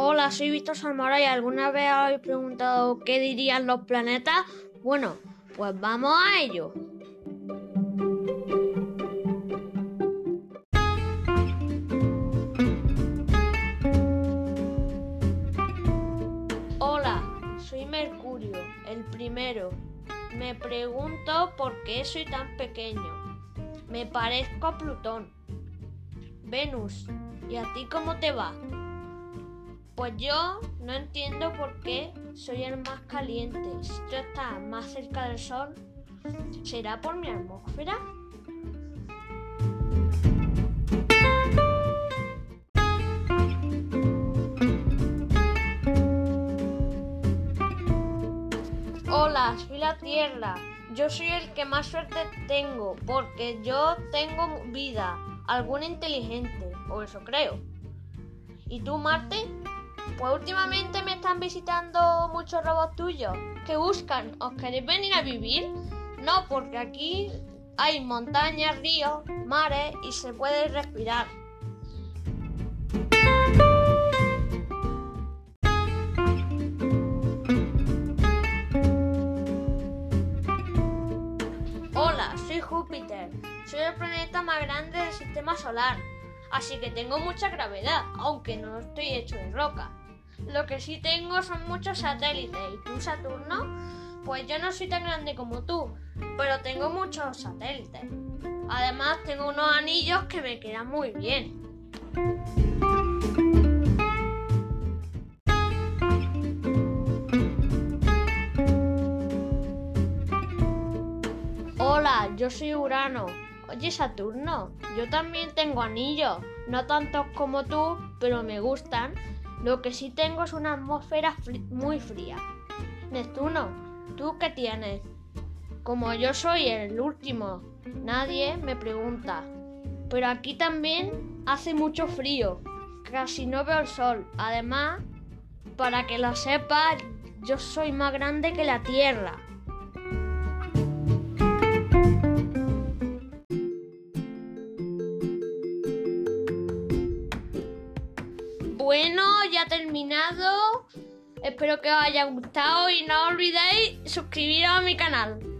Hola, soy Víctor Salmora y alguna vez habéis preguntado qué dirían los planetas. Bueno, pues vamos a ello. Hola, soy Mercurio, el primero. Me pregunto por qué soy tan pequeño. Me parezco a Plutón. Venus, ¿y a ti cómo te va? Pues yo no entiendo por qué soy el más caliente. Si tú estás más cerca del Sol, ¿será por mi atmósfera? Hola, soy la Tierra. Yo soy el que más suerte tengo porque yo tengo vida, alguna inteligente, o eso creo. ¿Y tú, Marte? Pues últimamente me están visitando muchos robots tuyos que buscan, ¿os queréis venir a vivir? No, porque aquí hay montañas, ríos, mares y se puede respirar. Hola, soy Júpiter. Soy el planeta más grande del sistema solar. Así que tengo mucha gravedad, aunque no estoy hecho de roca. Lo que sí tengo son muchos satélites. ¿Y tú, Saturno? Pues yo no soy tan grande como tú, pero tengo muchos satélites. Además, tengo unos anillos que me quedan muy bien. Hola, yo soy Urano. Oye, Saturno, yo también tengo anillos. No tantos como tú, pero me gustan. Lo que sí tengo es una atmósfera muy fría. Neptuno, ¿tú qué tienes? Como yo soy el último, nadie me pregunta. Pero aquí también hace mucho frío. Casi no veo el sol. Además, para que lo sepas, yo soy más grande que la Tierra. Bueno, ya terminado. Espero que os haya gustado y no olvidéis suscribiros a mi canal.